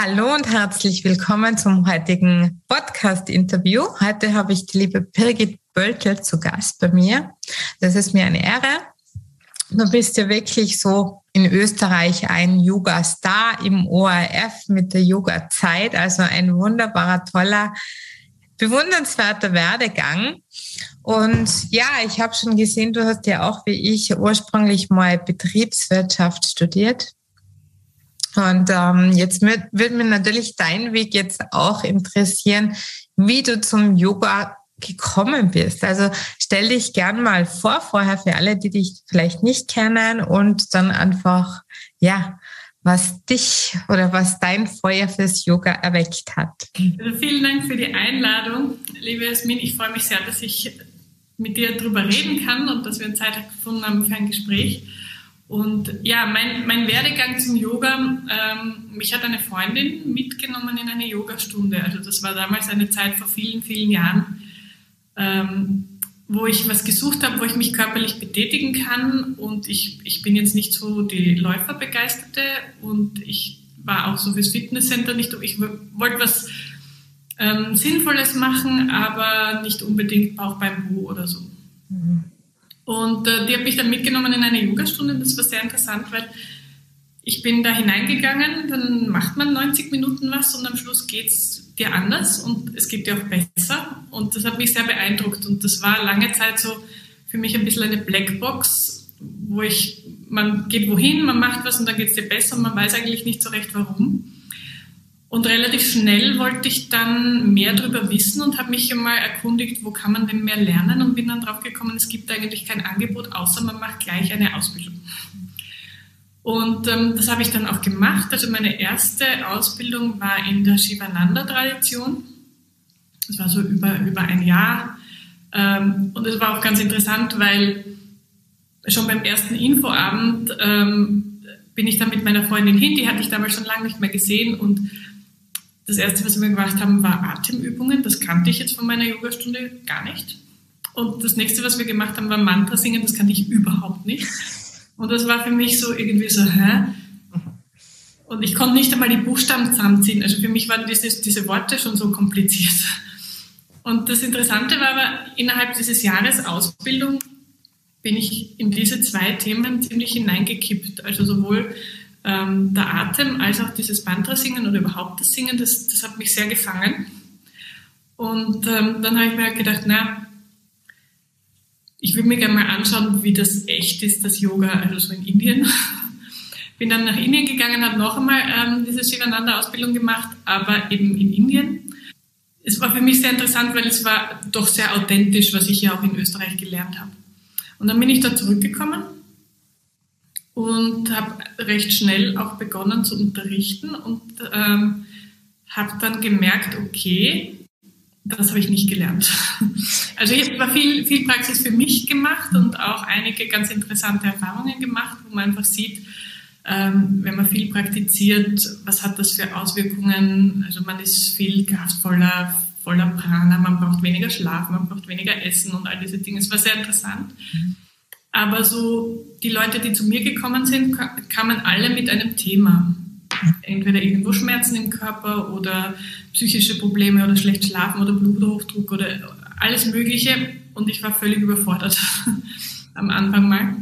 Hallo und herzlich willkommen zum heutigen Podcast-Interview. Heute habe ich die liebe Birgit Böltel zu Gast bei mir. Das ist mir eine Ehre. Du bist ja wirklich so in Österreich ein Yoga-Star im ORF mit der Yoga-Zeit, also ein wunderbarer, toller, bewundernswerter Werdegang. Und ja, ich habe schon gesehen, du hast ja auch wie ich ursprünglich mal Betriebswirtschaft studiert. Und ähm, jetzt wird, wird mir natürlich dein Weg jetzt auch interessieren, wie du zum Yoga gekommen bist. Also stell dich gern mal vor, vorher für alle, die dich vielleicht nicht kennen und dann einfach, ja, was dich oder was dein Feuer fürs Yoga erweckt hat. Also vielen Dank für die Einladung, liebe Jasmin. Ich freue mich sehr, dass ich mit dir darüber reden kann und dass wir Zeit gefunden haben für ein Gespräch. Und ja, mein, mein Werdegang zum Yoga, ähm, mich hat eine Freundin mitgenommen in eine Yogastunde. Also das war damals eine Zeit vor vielen, vielen Jahren, ähm, wo ich was gesucht habe, wo ich mich körperlich betätigen kann. Und ich, ich bin jetzt nicht so die Läuferbegeisterte und ich war auch so fürs Fitnesscenter nicht, ich wollte was ähm, Sinnvolles machen, aber nicht unbedingt Bauch beim Bu oder so. Mhm. Und äh, die hat mich dann mitgenommen in eine Yogastunde. Das war sehr interessant, weil ich bin da hineingegangen, dann macht man 90 Minuten was und am Schluss geht es dir anders und es geht dir auch besser. Und das hat mich sehr beeindruckt. Und das war lange Zeit so für mich ein bisschen eine Blackbox, wo ich, man geht wohin, man macht was und dann geht es dir besser und man weiß eigentlich nicht so recht warum. Und relativ schnell wollte ich dann mehr darüber wissen und habe mich einmal erkundigt, wo kann man denn mehr lernen und bin dann drauf gekommen, es gibt eigentlich kein Angebot, außer man macht gleich eine Ausbildung. Und ähm, das habe ich dann auch gemacht. Also meine erste Ausbildung war in der Shivananda-Tradition. Das war so über, über ein Jahr. Ähm, und es war auch ganz interessant, weil schon beim ersten Infoabend ähm, bin ich dann mit meiner Freundin hin, die hatte ich damals schon lange nicht mehr gesehen und das erste, was wir gemacht haben, war Atemübungen. Das kannte ich jetzt von meiner Yogastunde gar nicht. Und das nächste, was wir gemacht haben, war Mantra singen. Das kannte ich überhaupt nicht. Und das war für mich so irgendwie so, hä? Und ich konnte nicht einmal die Buchstaben zusammenziehen. Also für mich waren diese, diese Worte schon so kompliziert. Und das Interessante war aber, innerhalb dieses Jahres Ausbildung bin ich in diese zwei Themen ziemlich hineingekippt. Also sowohl ähm, der Atem als auch dieses Mantra-Singen oder überhaupt das Singen, das, das hat mich sehr gefangen. Und ähm, dann habe ich mir halt gedacht, na, ich würde mir gerne mal anschauen, wie das echt ist, das Yoga, also so in Indien. Bin dann nach Indien gegangen, habe noch einmal ähm, diese Shivananda-Ausbildung gemacht, aber eben in Indien. Es war für mich sehr interessant, weil es war doch sehr authentisch, was ich ja auch in Österreich gelernt habe. Und dann bin ich da zurückgekommen und habe recht schnell auch begonnen zu unterrichten und ähm, habe dann gemerkt, okay, das habe ich nicht gelernt. Also ich habe viel, viel Praxis für mich gemacht und auch einige ganz interessante Erfahrungen gemacht, wo man einfach sieht, ähm, wenn man viel praktiziert, was hat das für Auswirkungen? Also man ist viel kraftvoller, voller Prana, man braucht weniger Schlaf, man braucht weniger Essen und all diese Dinge. Es war sehr interessant. Mhm. Aber so die Leute, die zu mir gekommen sind, kamen alle mit einem Thema. Entweder irgendwo Schmerzen im Körper oder psychische Probleme oder schlecht schlafen oder Bluthochdruck oder alles Mögliche. Und ich war völlig überfordert am Anfang mal.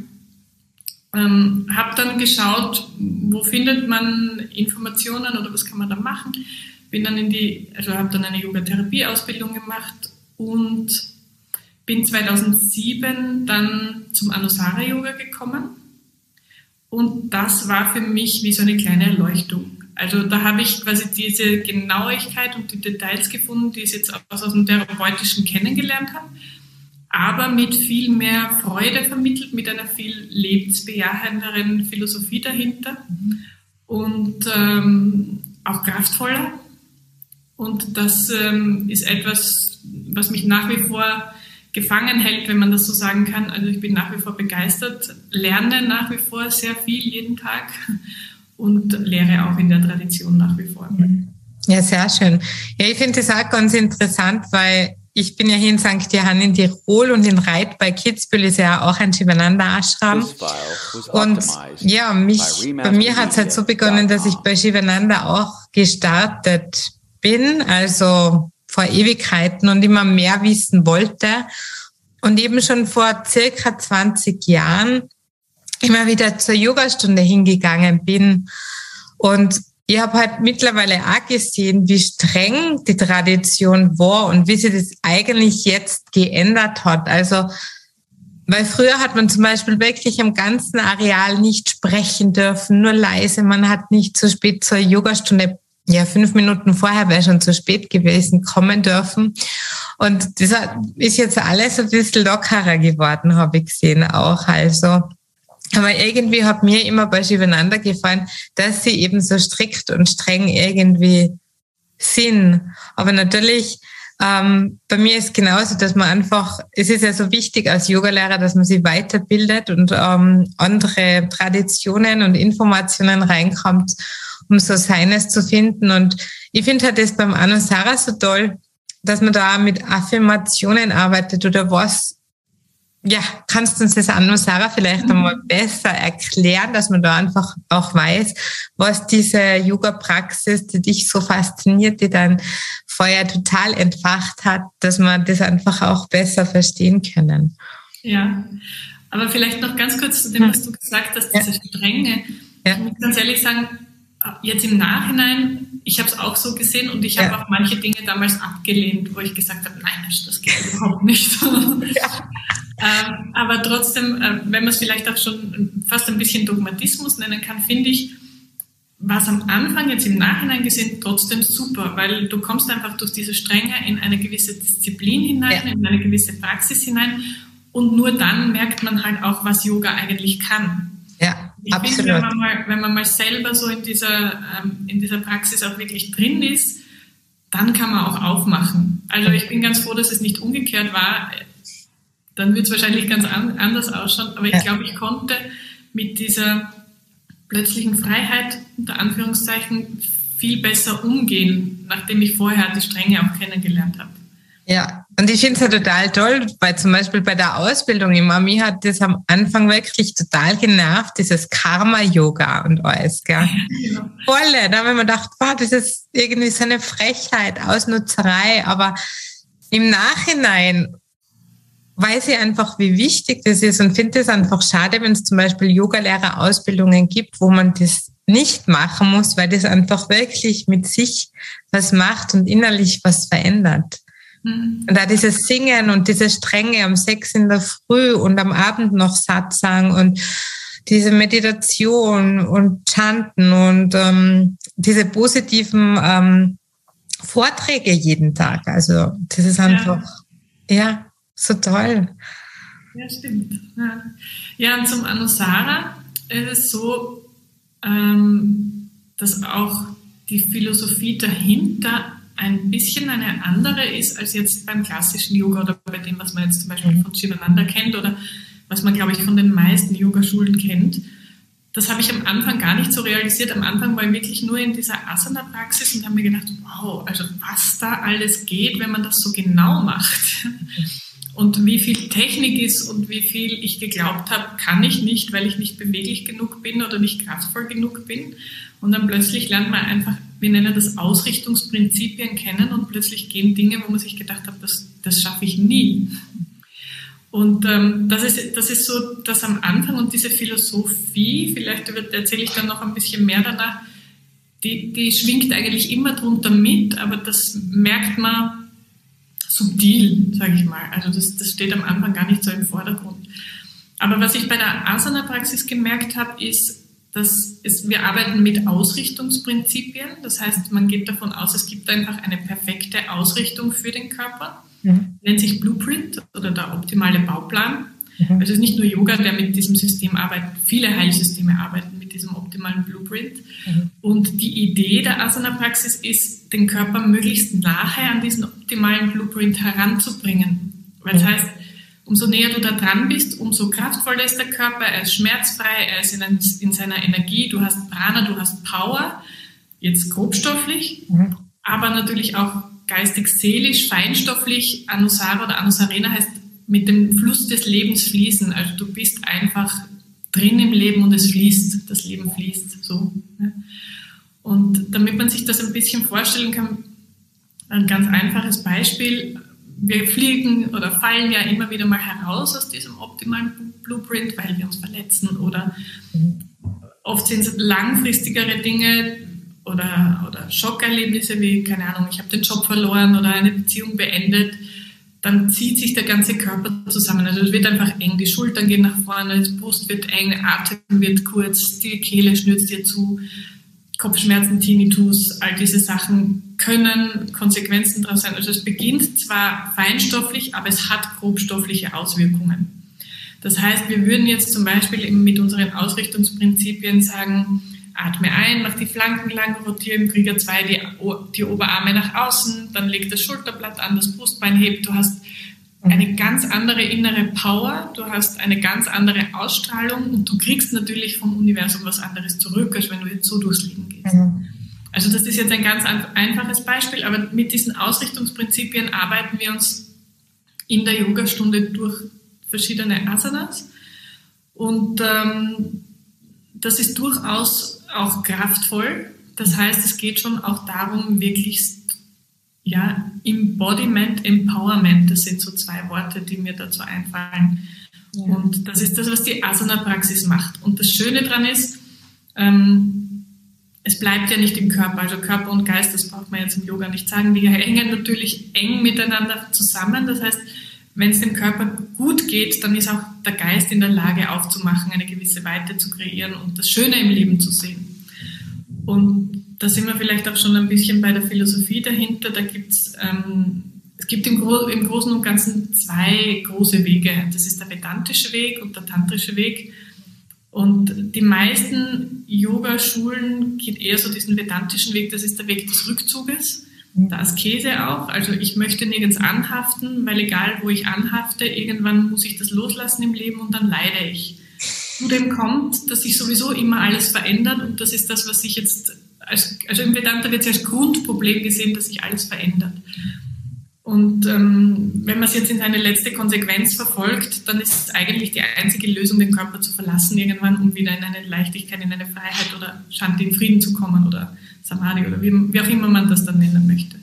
Ähm, habe dann geschaut, wo findet man Informationen oder was kann man da machen. Bin dann in die, also habe dann eine Yoga-Therapie-Ausbildung gemacht und bin 2007 dann zum Anusara Yoga gekommen und das war für mich wie so eine kleine Erleuchtung. Also da habe ich quasi diese Genauigkeit und die Details gefunden, die ich jetzt aus, aus dem Therapeutischen kennengelernt habe, aber mit viel mehr Freude vermittelt, mit einer viel lebensbejahenderen Philosophie dahinter mhm. und ähm, auch kraftvoller. Und das ähm, ist etwas, was mich nach wie vor gefangen hält, wenn man das so sagen kann. Also ich bin nach wie vor begeistert, lerne nach wie vor sehr viel jeden Tag und lehre auch in der Tradition nach wie vor. Ja, sehr schön. Ja, ich finde das auch ganz interessant, weil ich bin ja hier in St. Johann in Tirol und in Reit bei Kitzbühel ist ja auch ein Shivananda Ashram. Und ja, mich, bei mir hat es halt so begonnen, dass ich bei Shivananda auch gestartet bin, also vor Ewigkeiten und immer mehr wissen wollte. Und eben schon vor circa 20 Jahren immer wieder zur Yogastunde hingegangen bin. Und ich habe halt mittlerweile auch gesehen, wie streng die Tradition war und wie sich das eigentlich jetzt geändert hat. Also, weil früher hat man zum Beispiel wirklich am ganzen Areal nicht sprechen dürfen, nur leise. Man hat nicht zu spät zur Yogastunde, ja, fünf Minuten vorher wäre schon zu spät gewesen, kommen dürfen. Und das ist jetzt alles ein bisschen lockerer geworden, habe ich gesehen auch. Also, aber irgendwie hat mir immer bei Shivananda gefallen, dass sie eben so strikt und streng irgendwie sind. Aber natürlich, ähm, bei mir ist genauso, dass man einfach, es ist ja so wichtig als Yogalehrer, dass man sich weiterbildet und ähm, andere Traditionen und Informationen reinkommt, um so seines zu finden. Und ich finde halt das beim Anusara so toll, dass man da mit Affirmationen arbeitet oder was ja, kannst du uns das an Sarah vielleicht mhm. einmal besser erklären, dass man da einfach auch weiß, was diese Yoga-Praxis, die dich so fasziniert, die dein Feuer total entfacht hat, dass man das einfach auch besser verstehen können. Ja, aber vielleicht noch ganz kurz zu dem, was du gesagt hast, diese. Strenge. Ja. Ich muss ganz ehrlich sagen, jetzt im Nachhinein, ich habe es auch so gesehen und ich habe ja. auch manche Dinge damals abgelehnt, wo ich gesagt habe, nein, das geht überhaupt nicht. Ja. ähm, aber trotzdem, äh, wenn man es vielleicht auch schon fast ein bisschen Dogmatismus nennen kann, finde ich, war es am Anfang jetzt im Nachhinein gesehen trotzdem super, weil du kommst einfach durch diese Strenge in eine gewisse Disziplin hinein, ja. in eine gewisse Praxis hinein und nur dann merkt man halt auch, was Yoga eigentlich kann. Ich absolut. Finde, wenn, man mal, wenn man mal selber so in dieser, ähm, in dieser Praxis auch wirklich drin ist, dann kann man auch aufmachen. Also ich bin ganz froh, dass es nicht umgekehrt war. Dann wird es wahrscheinlich ganz an, anders ausschauen. Aber ich ja. glaube, ich konnte mit dieser plötzlichen Freiheit, unter Anführungszeichen, viel besser umgehen, nachdem ich vorher die Strenge auch kennengelernt habe. Ja, und ich finde es ja total toll, weil zum Beispiel bei der Ausbildung im Mami hat das am Anfang wirklich total genervt, dieses Karma-Yoga und alles, gell? Ja. Volle, da haben wir mir gedacht, wow, das ist irgendwie so eine Frechheit, Ausnutzerei, aber im Nachhinein weiß ich einfach, wie wichtig das ist und finde es einfach schade, wenn es zum Beispiel Yogalehrer-Ausbildungen gibt, wo man das nicht machen muss, weil das einfach wirklich mit sich was macht und innerlich was verändert. Und da dieses Singen und diese Strenge um sechs in der Früh und am Abend noch Satsang und diese Meditation und Chanten und ähm, diese positiven ähm, Vorträge jeden Tag. Also das ist einfach, ja, ja so toll. Ja, stimmt. Ja, ja und zum Anusara ist es so, ähm, dass auch die Philosophie dahinter ein bisschen eine andere ist als jetzt beim klassischen Yoga oder bei dem, was man jetzt zum Beispiel von Shivananda kennt oder was man, glaube ich, von den meisten Yogaschulen kennt. Das habe ich am Anfang gar nicht so realisiert. Am Anfang war ich wirklich nur in dieser Asana-Praxis und habe mir gedacht, wow, also was da alles geht, wenn man das so genau macht. Und wie viel Technik ist und wie viel ich geglaubt habe, kann ich nicht, weil ich nicht beweglich genug bin oder nicht kraftvoll genug bin. Und dann plötzlich lernt man einfach wir nennen das Ausrichtungsprinzipien kennen und plötzlich gehen Dinge, wo man sich gedacht hat, das, das schaffe ich nie. Und ähm, das, ist, das ist so das am Anfang und diese Philosophie, vielleicht erzähle ich dann noch ein bisschen mehr danach, die, die schwingt eigentlich immer drunter mit, aber das merkt man subtil, sage ich mal. Also das, das steht am Anfang gar nicht so im Vordergrund. Aber was ich bei der Asana-Praxis gemerkt habe, ist, das ist, wir arbeiten mit Ausrichtungsprinzipien. Das heißt, man geht davon aus, es gibt einfach eine perfekte Ausrichtung für den Körper. Mhm. Nennt sich Blueprint oder der optimale Bauplan. Mhm. Also es ist nicht nur Yoga, der mit diesem System arbeitet. Viele Heilsysteme arbeiten mit diesem optimalen Blueprint. Mhm. Und die Idee der Asana-Praxis ist, den Körper möglichst nahe an diesen optimalen Blueprint heranzubringen. Weil das mhm. heißt, umso näher du da dran bist, umso kraftvoller ist der Körper, er ist schmerzfrei, er ist in, in seiner Energie, du hast Prana, du hast Power, jetzt grobstofflich, mhm. aber natürlich auch geistig-seelisch, feinstofflich. Anusara oder Anusarena heißt mit dem Fluss des Lebens fließen. Also du bist einfach drin im Leben und es fließt. Das Leben fließt so. Ne? Und damit man sich das ein bisschen vorstellen kann, ein ganz einfaches Beispiel. Wir fliegen oder fallen ja immer wieder mal heraus aus diesem optimalen Blueprint, weil wir uns verletzen oder oft sind es langfristigere Dinge oder, oder Schockerlebnisse wie, keine Ahnung, ich habe den Job verloren oder eine Beziehung beendet. Dann zieht sich der ganze Körper zusammen. Also es wird einfach eng, die Schultern gehen nach vorne, die Brust wird eng, Atem wird kurz, die Kehle schnürzt dir zu Kopfschmerzen, Tinnitus, all diese Sachen können Konsequenzen daraus sein. Also es beginnt zwar feinstofflich, aber es hat grobstoffliche Auswirkungen. Das heißt, wir würden jetzt zum Beispiel eben mit unseren Ausrichtungsprinzipien sagen, atme ein, mach die Flanken lang, rotiere im Krieger 2 die, die Oberarme nach außen, dann leg das Schulterblatt an, das Brustbein hebt, du hast eine ganz andere innere Power, du hast eine ganz andere Ausstrahlung und du kriegst natürlich vom Universum was anderes zurück, als wenn du jetzt so durchs Leben gehst. Mhm. Also das ist jetzt ein ganz einfaches Beispiel, aber mit diesen Ausrichtungsprinzipien arbeiten wir uns in der Yogastunde durch verschiedene Asanas und ähm, das ist durchaus auch kraftvoll. Das heißt, es geht schon auch darum, wirklich ja, Embodiment, Empowerment, das sind so zwei Worte, die mir dazu einfallen. Ja. Und das ist das, was die Asana-Praxis macht. Und das Schöne daran ist, ähm, es bleibt ja nicht im Körper, also Körper und Geist, das braucht man jetzt im Yoga nicht sagen, die hängen natürlich eng miteinander zusammen. Das heißt, wenn es dem Körper gut geht, dann ist auch der Geist in der Lage aufzumachen, eine gewisse Weite zu kreieren und das Schöne im Leben zu sehen. Und da sind wir vielleicht auch schon ein bisschen bei der Philosophie dahinter. Da gibt's, ähm, es gibt im, Gro im Großen und Ganzen zwei große Wege. Das ist der vedantische Weg und der tantrische Weg. Und die meisten Yoga-Schulen geht eher so diesen vedantischen Weg. Das ist der Weg des Rückzuges, der Askese auch. Also ich möchte nirgends anhaften, weil egal wo ich anhafte, irgendwann muss ich das loslassen im Leben und dann leide ich. Zudem kommt, dass sich sowieso immer alles verändert und das ist das, was sich jetzt als, also im Vedanta wird es als Grundproblem gesehen, dass sich alles verändert. Und ähm, wenn man es jetzt in seine letzte Konsequenz verfolgt, dann ist es eigentlich die einzige Lösung, den Körper zu verlassen irgendwann, um wieder in eine Leichtigkeit, in eine Freiheit oder Shanti in Frieden zu kommen oder Samadhi oder wie, wie auch immer man das dann nennen möchte.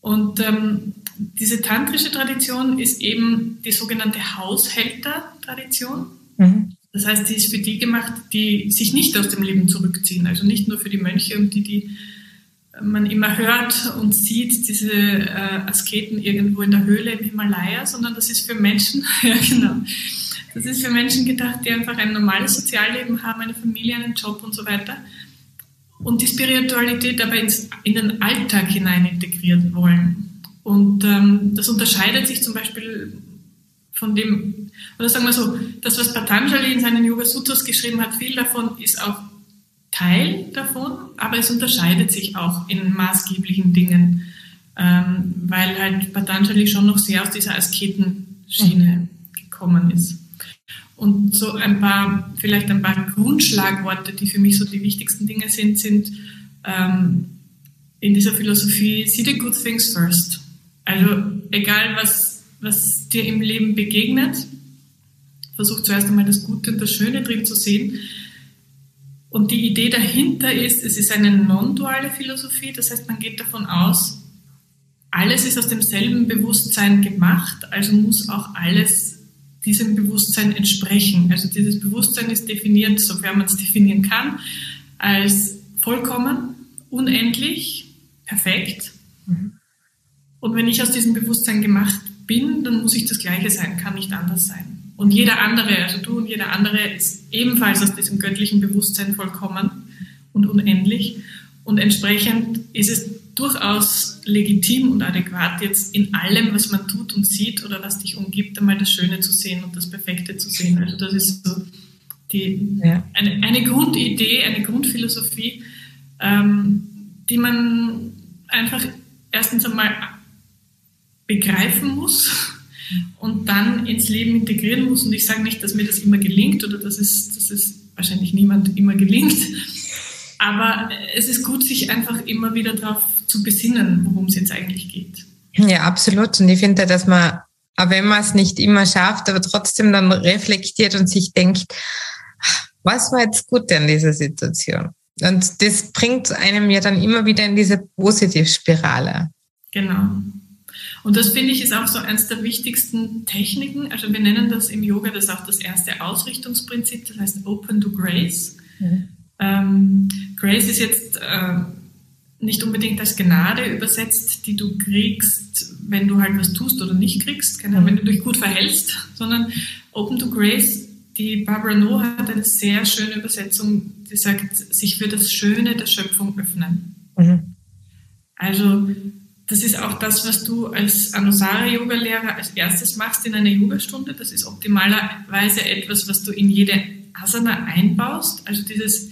Und ähm, diese tantrische Tradition ist eben die sogenannte Haushälter-Tradition. Mhm. Das heißt, sie ist für die gemacht, die sich nicht aus dem Leben zurückziehen. Also nicht nur für die Mönche und die, die man immer hört und sieht, diese äh, Asketen irgendwo in der Höhle im Himalaya, sondern das ist für Menschen, ja genau, das ist für Menschen gedacht, die einfach ein normales Sozialleben haben, eine Familie, einen Job und so weiter. Und die Spiritualität aber ins, in den Alltag hinein integrieren wollen. Und ähm, das unterscheidet sich zum Beispiel von dem, oder sagen wir so, das, was Patanjali in seinen Yoga Sutras geschrieben hat, viel davon ist auch Teil davon, aber es unterscheidet sich auch in maßgeblichen Dingen, ähm, weil halt Patanjali schon noch sehr aus dieser Asketenschiene gekommen ist. Und so ein paar, vielleicht ein paar Grundschlagworte, die für mich so die wichtigsten Dinge sind, sind ähm, in dieser Philosophie, see the good things first. Also egal was was dir im Leben begegnet. Versuch zuerst einmal das Gute und das Schöne drin zu sehen. Und die Idee dahinter ist, es ist eine non-duale Philosophie, das heißt, man geht davon aus, alles ist aus demselben Bewusstsein gemacht, also muss auch alles diesem Bewusstsein entsprechen. Also dieses Bewusstsein ist definiert, sofern man es definieren kann, als vollkommen, unendlich, perfekt. Mhm. Und wenn ich aus diesem Bewusstsein gemacht bin, dann muss ich das Gleiche sein, kann nicht anders sein. Und jeder andere, also du und jeder andere, ist ebenfalls aus diesem göttlichen Bewusstsein vollkommen und unendlich. Und entsprechend ist es durchaus legitim und adäquat, jetzt in allem, was man tut und sieht oder was dich umgibt, einmal das Schöne zu sehen und das Perfekte zu sehen. Also das ist so die, ja. eine, eine Grundidee, eine Grundphilosophie, ähm, die man einfach erstens einmal begreifen muss und dann ins Leben integrieren muss. Und ich sage nicht, dass mir das immer gelingt oder dass es, dass es wahrscheinlich niemand immer gelingt. Aber es ist gut, sich einfach immer wieder darauf zu besinnen, worum es jetzt eigentlich geht. Ja, absolut. Und ich finde, dass man, auch wenn man es nicht immer schafft, aber trotzdem dann reflektiert und sich denkt, was war jetzt gut in dieser Situation? Und das bringt einem ja dann immer wieder in diese Positivspirale. Genau. Und das finde ich ist auch so eines der wichtigsten Techniken. Also wir nennen das im Yoga, das auch das erste Ausrichtungsprinzip, das heißt Open to Grace. Mhm. Ähm, Grace ist jetzt äh, nicht unbedingt als Gnade übersetzt, die du kriegst, wenn du halt was tust oder nicht kriegst, keine wenn du dich gut verhältst, sondern Open to Grace, die Barbara Noah hat eine sehr schöne Übersetzung, die sagt, sich für das Schöne der Schöpfung öffnen. Mhm. Also das ist auch das, was du als Anusara-Yoga-Lehrer als erstes machst in einer Yogastunde. Das ist optimalerweise etwas, was du in jede Asana einbaust. Also dieses,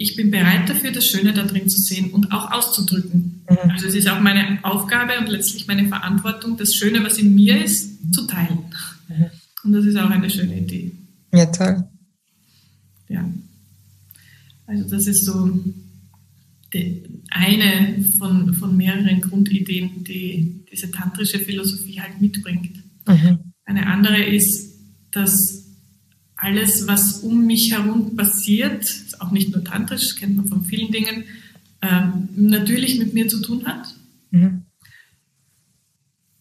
ich bin bereit dafür, das Schöne da drin zu sehen und auch auszudrücken. Mhm. Also es ist auch meine Aufgabe und letztlich meine Verantwortung, das Schöne, was in mir ist, zu teilen. Mhm. Und das ist auch eine schöne Idee. Ja, toll. Ja. Also das ist so eine von, von mehreren Grundideen, die diese tantrische Philosophie halt mitbringt. Mhm. Eine andere ist, dass alles, was um mich herum passiert, auch nicht nur tantrisch, kennt man von vielen Dingen, ähm, natürlich mit mir zu tun hat. Mhm.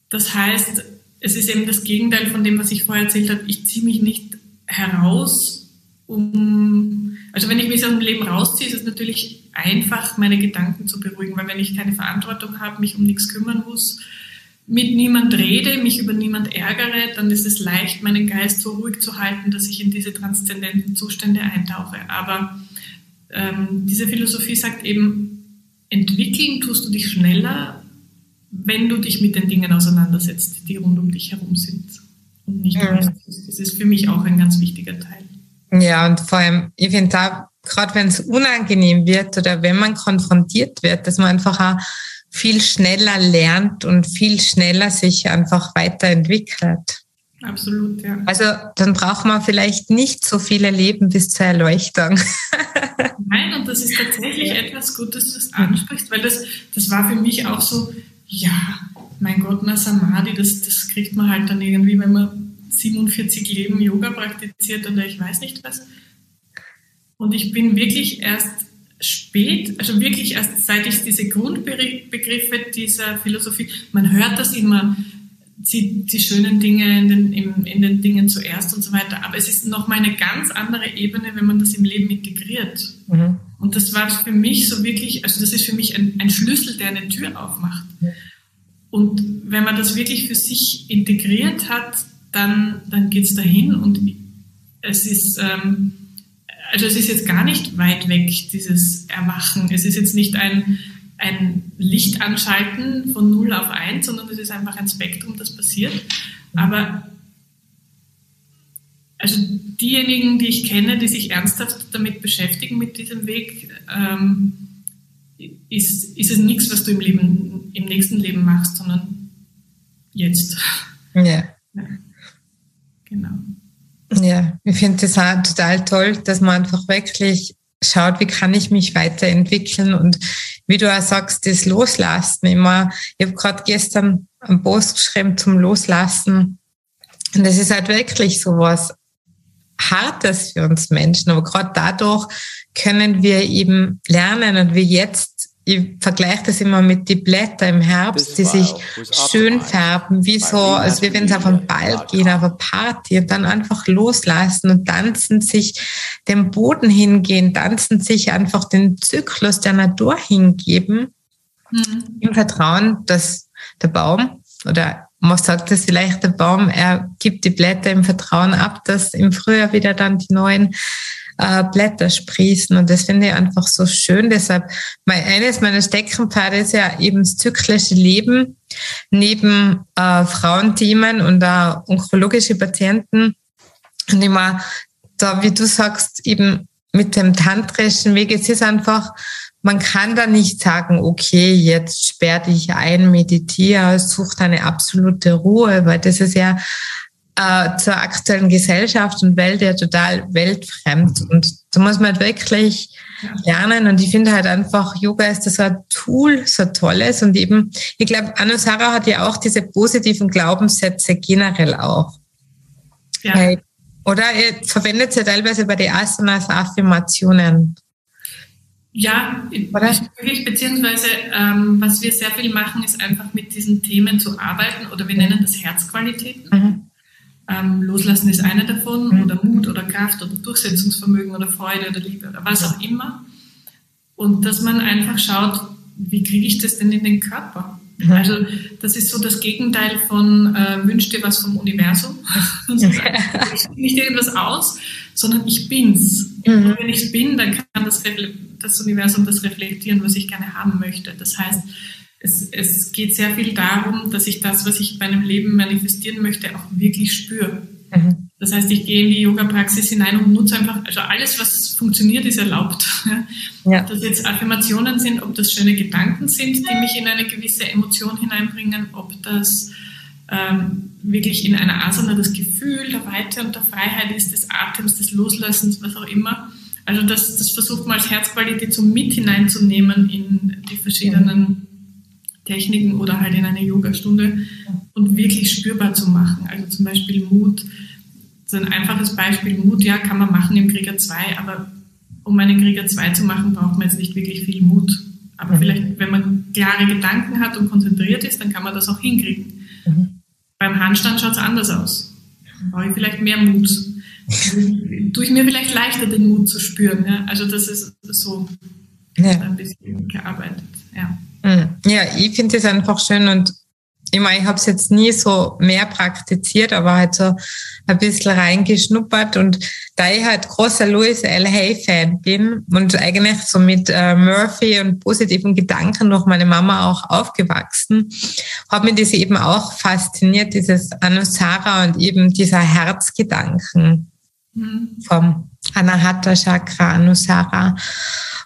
Das heißt, es ist eben das Gegenteil von dem, was ich vorher erzählt habe. Ich ziehe mich nicht heraus, um, also wenn ich mich aus dem Leben rausziehe, ist es natürlich einfach, meine Gedanken zu beruhigen, weil wenn ich keine Verantwortung habe, mich um nichts kümmern muss, mit niemand rede, mich über niemand ärgere, dann ist es leicht, meinen Geist so ruhig zu halten, dass ich in diese transzendenten Zustände eintauche. Aber ähm, diese Philosophie sagt eben, entwickeln tust du dich schneller, wenn du dich mit den Dingen auseinandersetzt, die rund um dich herum sind. Und nicht ja. Das ist für mich auch ein ganz wichtiger Teil. Ja, und vor allem, ich finde da, gerade wenn es unangenehm wird oder wenn man konfrontiert wird, dass man einfach auch viel schneller lernt und viel schneller sich einfach weiterentwickelt. Absolut, ja. Also dann braucht man vielleicht nicht so viele Leben bis zur Erleuchtung. Nein, und das ist tatsächlich etwas Gutes, dass du das ansprichst, weil das, das war für mich auch so, ja, mein Gott, na Samadhi, das, das kriegt man halt dann irgendwie, wenn man 47 Leben Yoga praktiziert oder ich weiß nicht was. Und ich bin wirklich erst spät, also wirklich erst seit ich diese Grundbegriffe dieser Philosophie, man hört das immer, die, die schönen Dinge in den, in, in den Dingen zuerst und so weiter, aber es ist noch mal eine ganz andere Ebene, wenn man das im Leben integriert. Mhm. Und das war für mich so wirklich, also das ist für mich ein, ein Schlüssel, der eine Tür aufmacht. Ja. Und wenn man das wirklich für sich integriert hat, dann, dann geht es dahin und es ist, ähm, also es ist jetzt gar nicht weit weg, dieses Erwachen. Es ist jetzt nicht ein, ein Licht anschalten von 0 auf 1, sondern es ist einfach ein Spektrum, das passiert. Aber also diejenigen, die ich kenne, die sich ernsthaft damit beschäftigen, mit diesem Weg, ähm, ist, ist es nichts, was du im Leben, im nächsten Leben machst, sondern jetzt. Ja. ja. Genau. Ja, ich finde das auch total toll, dass man einfach wirklich schaut, wie kann ich mich weiterentwickeln. Und wie du auch sagst, das Loslassen. Immer, ich habe gerade gestern einen Post geschrieben zum Loslassen. Und das ist halt wirklich so was Hartes für uns Menschen, aber gerade dadurch können wir eben lernen und wie jetzt ich vergleiche das immer mit die Blätter im Herbst, die sich schön färben, wie so, als wir wenn sie auf einen Ball gehen, auf eine Party und dann einfach loslassen und tanzen sich dem Boden hingehen, tanzen sich einfach den Zyklus der Natur hingeben, mhm. im Vertrauen, dass der Baum oder man sagt das vielleicht, der Baum, er gibt die Blätter im Vertrauen ab, dass im Frühjahr wieder dann die neuen äh, Blätter sprießen. Und das finde ich einfach so schön. Deshalb, mein, eines meiner Steckenpferde ist ja eben das zyklische Leben neben äh, Frauenthemen und äh, onkologische Patienten. Und immer da, wie du sagst, eben mit dem tantrischen Weg, es ist einfach, man kann da nicht sagen, okay, jetzt sperr dich ein, meditiere, such deine absolute Ruhe, weil das ist ja äh, zur aktuellen Gesellschaft und Welt ja total weltfremd. Und da muss man halt wirklich lernen. Und ich finde halt einfach, Yoga ist das so ein Tool, so tolles. Und eben, ich glaube, Anusara hat ja auch diese positiven Glaubenssätze generell auch. Ja. Weil, oder ihr verwendet ja teilweise bei den Asanas Affirmationen. Ja, wirklich, beziehungsweise ähm, was wir sehr viel machen, ist einfach mit diesen Themen zu arbeiten oder wir nennen das Herzqualitäten. Mhm. Ähm, Loslassen ist eine davon mhm. oder Mut oder Kraft oder Durchsetzungsvermögen oder Freude oder Liebe oder was auch immer. Und dass man einfach schaut, wie kriege ich das denn in den Körper? Mhm. Also das ist so das Gegenteil von äh, wünsch dir was vom Universum. ich nicht irgendwas aus, sondern ich bin's. Mhm. Und wenn ich bin, dann kann das, das Universum das reflektieren, was ich gerne haben möchte. Das heißt, es, es geht sehr viel darum, dass ich das, was ich bei einem Leben manifestieren möchte, auch wirklich spüre. Mhm. Das heißt, ich gehe in die Yoga-Praxis hinein und nutze einfach, also alles, was funktioniert, ist erlaubt. Ja. Ob das jetzt Affirmationen sind, ob das schöne Gedanken sind, die mich in eine gewisse Emotion hineinbringen, ob das ähm, wirklich in einer Asana das Gefühl der Weite und der Freiheit ist, des Atems, des Loslassens, was auch immer. Also das, das versucht man als Herzqualität so mit hineinzunehmen in die verschiedenen Techniken oder halt in eine Yogastunde und wirklich spürbar zu machen. Also zum Beispiel Mut, so ein einfaches Beispiel, Mut, ja, kann man machen im Krieger 2, aber um einen Krieger 2 zu machen, braucht man jetzt nicht wirklich viel Mut. Aber mhm. vielleicht, wenn man klare Gedanken hat und konzentriert ist, dann kann man das auch hinkriegen. Mhm. Beim Handstand schaut es anders aus. Brauche ich vielleicht mehr Mut. Tue ich mir vielleicht leichter, den Mut zu spüren. Ja? Also das ist so ja. ein bisschen gearbeitet. Ja. Hm. Ja, ich finde es einfach schön und ich meine, ich habe es jetzt nie so mehr praktiziert, aber halt so ein bisschen reingeschnuppert und da ich halt großer Louis L. Hay-Fan bin und eigentlich so mit äh, Murphy und positiven Gedanken durch meine Mama auch aufgewachsen, hat mich das eben auch fasziniert, dieses Anusara und eben dieser Herzgedanken mhm. vom Anahata Chakra, Anusara.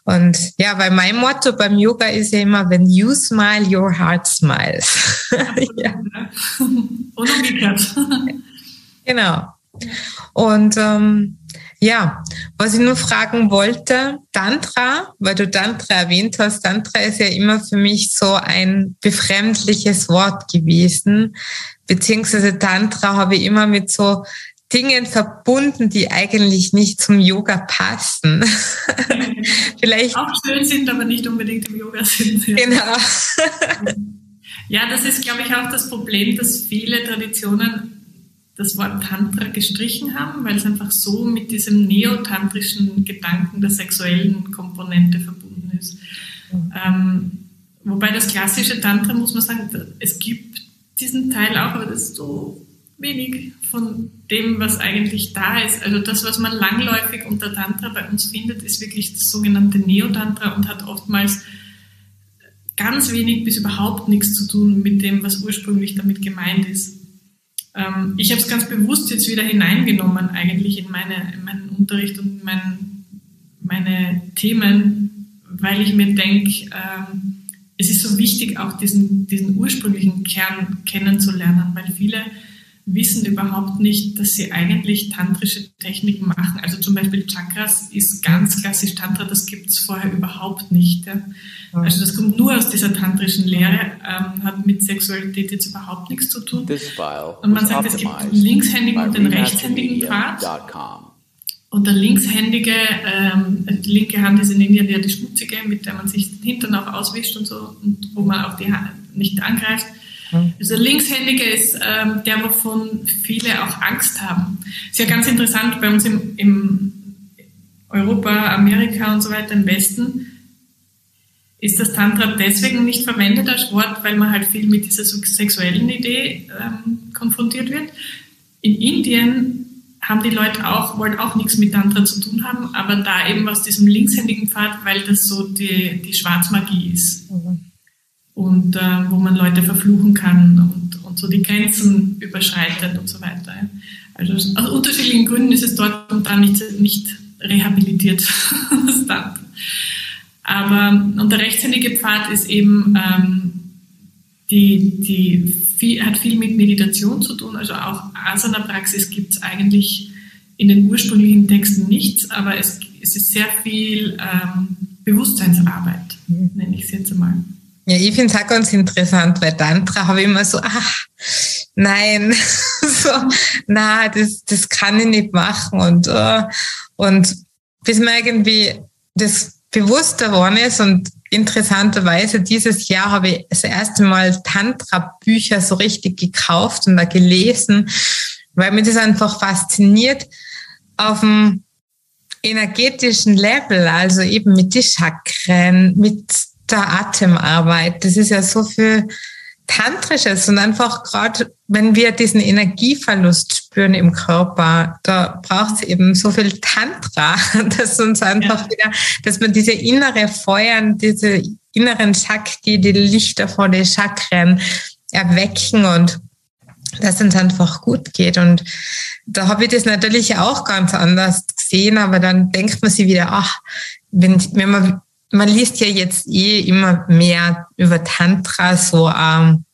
Und ja, weil mein Motto beim Yoga ist ja immer, wenn you smile, your heart smiles. ja. Und umgekehrt. Genau. Und ähm, ja, was ich nur fragen wollte, Tantra, weil du Tantra erwähnt hast, Tantra ist ja immer für mich so ein befremdliches Wort gewesen, beziehungsweise Tantra habe ich immer mit so Dingen verbunden, die eigentlich nicht zum Yoga passen. Vielleicht auch schön sind, aber nicht unbedingt im Yoga sind. Ja. Genau. ja, das ist, glaube ich, auch das Problem, dass viele Traditionen das Wort Tantra gestrichen haben, weil es einfach so mit diesem neotantrischen Gedanken der sexuellen Komponente verbunden ist. Mhm. Ähm, wobei das klassische Tantra, muss man sagen, es gibt diesen Teil auch, aber das ist so wenig von dem, was eigentlich da ist. Also das, was man langläufig unter Tantra bei uns findet, ist wirklich das sogenannte Neotantra und hat oftmals ganz wenig bis überhaupt nichts zu tun mit dem, was ursprünglich damit gemeint ist. Ähm, ich habe es ganz bewusst jetzt wieder hineingenommen eigentlich in, meine, in meinen Unterricht und mein, meine Themen, weil ich mir denke, ähm, es ist so wichtig, auch diesen, diesen ursprünglichen Kern kennenzulernen, weil viele wissen überhaupt nicht, dass sie eigentlich tantrische Techniken machen. Also zum Beispiel Chakras ist ganz klassisch Tantra, das gibt es vorher überhaupt nicht. Ja. Also das kommt nur aus dieser tantrischen Lehre, ähm, hat mit Sexualität jetzt überhaupt nichts zu tun. Und man sagt, es gibt den linkshändigen und den rechtshändigen Pfad. Und der linkshändige, ähm, die linke Hand ist in Indien ja die schmutzige, mit der man sich den Hintern auch auswischt und so, und wo man auch die Hand nicht angreift. Also Linkshändige ist ähm, der, wovon viele auch Angst haben. Ist ja ganz interessant bei uns im, im Europa, Amerika und so weiter im Westen ist das Tantra deswegen nicht verwendet als Wort, weil man halt viel mit dieser sexuellen Idee ähm, konfrontiert wird. In Indien haben die Leute auch, wollen auch nichts mit Tantra zu tun haben, aber da eben aus diesem linkshändigen Pfad, weil das so die, die Schwarzmagie ist. Mhm und äh, wo man Leute verfluchen kann und, und so die Grenzen überschreitet und so weiter. Also aus unterschiedlichen Gründen ist es dort und da nicht, nicht rehabilitiert. Aber und der rechtshändige Pfad ist eben ähm, die, die viel, hat viel mit Meditation zu tun. Also auch Asana-Praxis gibt es eigentlich in den ursprünglichen Texten nichts, aber es, es ist sehr viel ähm, Bewusstseinsarbeit, mhm. nenne ich es jetzt einmal. Ja, ich finde es auch ganz interessant, weil Tantra habe ich immer so, ach, nein, so, na, das, das kann ich nicht machen. Und, uh, und bis mir irgendwie das bewusster geworden ist und interessanterweise dieses Jahr habe ich das erste Mal Tantra-Bücher so richtig gekauft und da gelesen, weil mir das einfach fasziniert auf dem energetischen Level, also eben mit den Chakren, mit der Atemarbeit. Das ist ja so viel Tantrisches und einfach gerade, wenn wir diesen Energieverlust spüren im Körper, da braucht es eben so viel Tantra, dass uns einfach ja. wieder, dass man diese innere Feuern, diese inneren Shakti, die Lichter vor den Chakren erwecken und dass uns einfach gut geht. Und da habe ich das natürlich auch ganz anders gesehen, aber dann denkt man sich wieder, ach, wenn, wenn man man liest ja jetzt eh immer mehr über Tantra so ähm,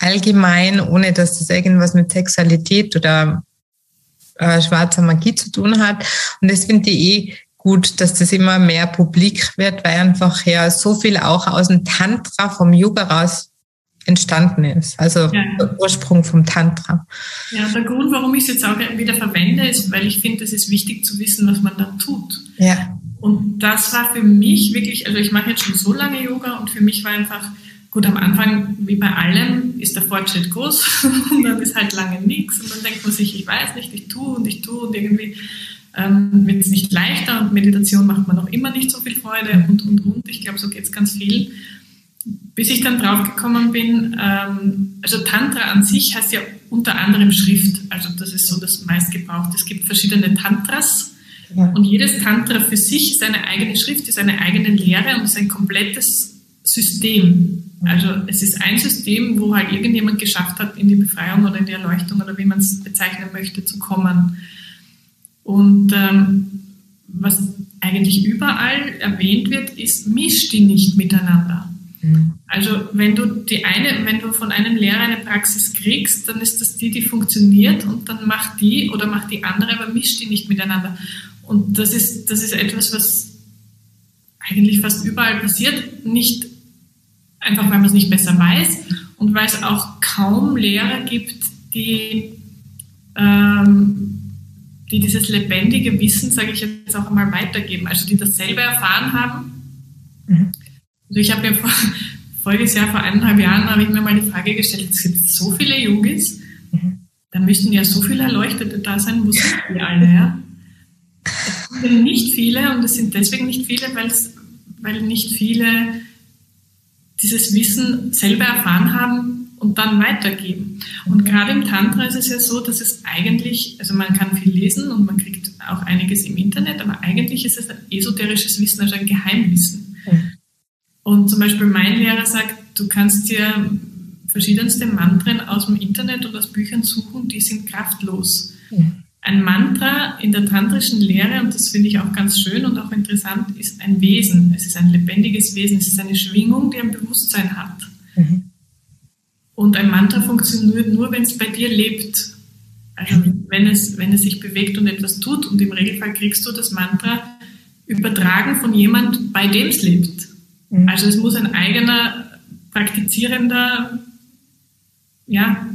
allgemein, ohne dass das irgendwas mit Sexualität oder äh, schwarzer Magie zu tun hat. Und das finde ich eh gut, dass das immer mehr publik wird, weil einfach ja so viel auch aus dem Tantra vom Yoga raus entstanden ist. Also ja. der Ursprung vom Tantra. Ja, der Grund, warum ich es jetzt auch wieder verwende, ist, weil ich finde, es ist wichtig zu wissen, was man da tut. Ja. Und das war für mich wirklich, also ich mache jetzt schon so lange Yoga und für mich war einfach, gut, am Anfang, wie bei allem, ist der Fortschritt groß und dann ist halt lange nichts und dann denkt man sich, ich weiß nicht, ich tue und ich tue und irgendwie ähm, wird es nicht leichter und Meditation macht man noch immer nicht so viel Freude und, und, und. Ich glaube, so geht es ganz viel. Bis ich dann draufgekommen bin, ähm, also Tantra an sich heißt ja unter anderem Schrift, also das ist so das meistgebrauchte. Es gibt verschiedene Tantras, ja. Und jedes Tantra für sich ist eine eigene Schrift, ist eine eigene Lehre und ist ein komplettes System. Also es ist ein System, wo halt irgendjemand geschafft hat, in die Befreiung oder in die Erleuchtung oder wie man es bezeichnen möchte, zu kommen. Und ähm, was eigentlich überall erwähnt wird, ist, misch die nicht miteinander. Mhm. Also wenn du die eine, wenn du von einem Lehrer eine Praxis kriegst, dann ist das die, die funktioniert und dann mach die oder mach die andere, aber misch die nicht miteinander. Und das ist, das ist etwas, was eigentlich fast überall passiert, nicht einfach, weil man es nicht besser weiß und weil es auch kaum Lehrer gibt, die, ähm, die dieses lebendige Wissen, sage ich jetzt auch einmal, weitergeben, also die das selber erfahren haben. Mhm. Also ich habe mir vor, voriges Jahr, vor eineinhalb Jahren, habe ich mir mal die Frage gestellt, es gibt so viele Yogis, mhm. da müssten ja so viele Erleuchtete da sein, wo sind die alle, ja? Es sind nicht viele und es sind deswegen nicht viele, weil nicht viele dieses Wissen selber erfahren haben und dann weitergeben. Und gerade im Tantra ist es ja so, dass es eigentlich, also man kann viel lesen und man kriegt auch einiges im Internet, aber eigentlich ist es ein esoterisches Wissen, also ein Geheimwissen. Mhm. Und zum Beispiel mein Lehrer sagt, du kannst dir verschiedenste Mantren aus dem Internet und aus Büchern suchen, die sind kraftlos. Mhm. Ein Mantra in der tantrischen Lehre, und das finde ich auch ganz schön und auch interessant, ist ein Wesen. Es ist ein lebendiges Wesen. Es ist eine Schwingung, die ein Bewusstsein hat. Mhm. Und ein Mantra funktioniert nur, wenn es bei dir lebt. Also mhm. wenn es, wenn es sich bewegt und etwas tut. Und im Regelfall kriegst du das Mantra übertragen von jemand, bei dem es lebt. Mhm. Also es muss ein eigener praktizierender ja,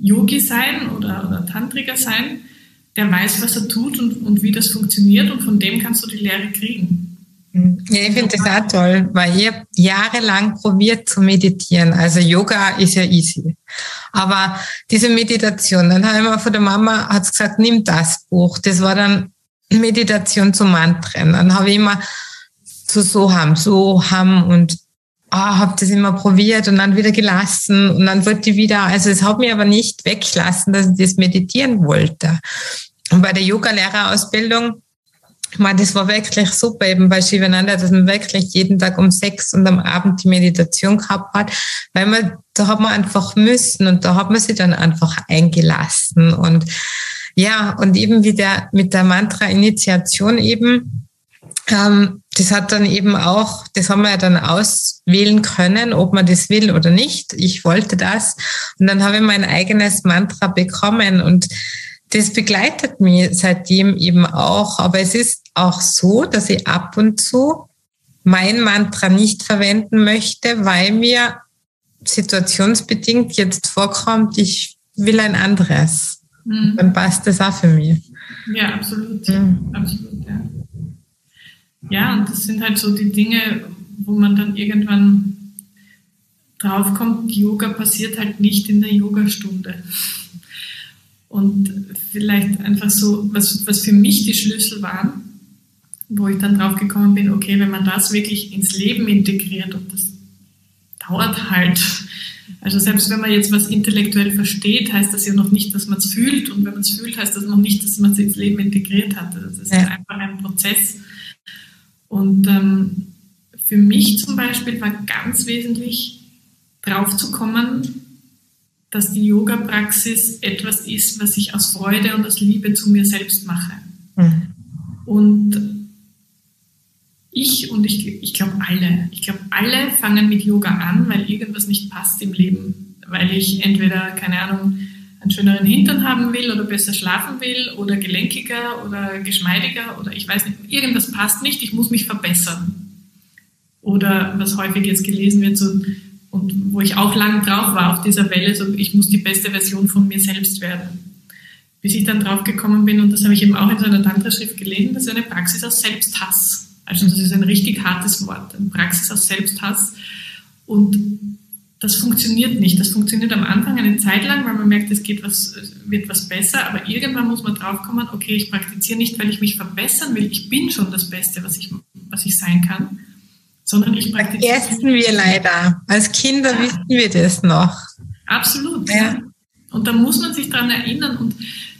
Yogi sein oder, oder Tantriker sein, der weiß, was er tut und, und wie das funktioniert und von dem kannst du die Lehre kriegen. Ja, ich finde das auch toll, weil ich habe jahrelang probiert zu meditieren. Also Yoga ist ja easy. Aber diese Meditation, dann habe ich mal von der Mama hat gesagt, nimm das Buch. Das war dann Meditation zum Mantren. Dann habe ich immer zu so haben, so und oh, ah, habe das immer probiert und dann wieder gelassen und dann wollte ich wieder, also es hat mich aber nicht weglassen, dass ich das meditieren wollte. Und bei der Yoga-Lehrerausbildung, meine, das war wirklich super eben bei Shivananda, dass man wirklich jeden Tag um sechs und am Abend die Meditation gehabt hat, weil man, da hat man einfach müssen und da hat man sich dann einfach eingelassen und ja, und eben wieder mit der Mantra-Initiation eben, ähm, das hat dann eben auch, das haben wir ja dann auswählen können, ob man das will oder nicht. Ich wollte das. Und dann habe ich mein eigenes Mantra bekommen und das begleitet mich seitdem eben auch. Aber es ist auch so, dass ich ab und zu mein Mantra nicht verwenden möchte, weil mir situationsbedingt jetzt vorkommt, ich will ein anderes. Mhm. Dann passt das auch für mich. Ja, absolut. Mhm. Absolut, ja. Ja, und das sind halt so die Dinge, wo man dann irgendwann draufkommt, Yoga passiert halt nicht in der Yogastunde. Und vielleicht einfach so, was, was für mich die Schlüssel waren, wo ich dann drauf gekommen bin, okay, wenn man das wirklich ins Leben integriert und das dauert halt. Also selbst wenn man jetzt was intellektuell versteht, heißt das ja noch nicht, dass man es fühlt. Und wenn man es fühlt, heißt das noch nicht, dass man es ins Leben integriert hat. Das ist ja. einfach ein Prozess. Und ähm, für mich zum Beispiel war ganz wesentlich, drauf zu kommen, dass die Yoga-Praxis etwas ist, was ich aus Freude und aus Liebe zu mir selbst mache. Mhm. Und ich und ich, ich glaube alle, ich glaube alle fangen mit Yoga an, weil irgendwas nicht passt im Leben. Weil ich entweder, keine Ahnung, einen schöneren Hintern haben will oder besser schlafen will oder gelenkiger oder geschmeidiger oder ich weiß nicht, irgendwas passt nicht, ich muss mich verbessern. Oder was häufig jetzt gelesen wird, so, und wo ich auch lang drauf war auf dieser Welle, so ich muss die beste Version von mir selbst werden. Bis ich dann drauf gekommen bin, und das habe ich eben auch in so einer Tantra-Schrift gelesen, das ist eine Praxis aus Selbsthass. Also das ist ein richtig hartes Wort, eine Praxis aus Selbsthass. Und das funktioniert nicht. Das funktioniert am Anfang eine Zeit lang, weil man merkt, es geht was, wird was besser, aber irgendwann muss man draufkommen, okay, ich praktiziere nicht, weil ich mich verbessern will, ich bin schon das Beste, was ich, was ich sein kann, sondern ich praktiziere. Vergessen wir leider. Als Kinder ja. wissen wir das noch. Absolut. Ja. Und da muss man sich daran erinnern und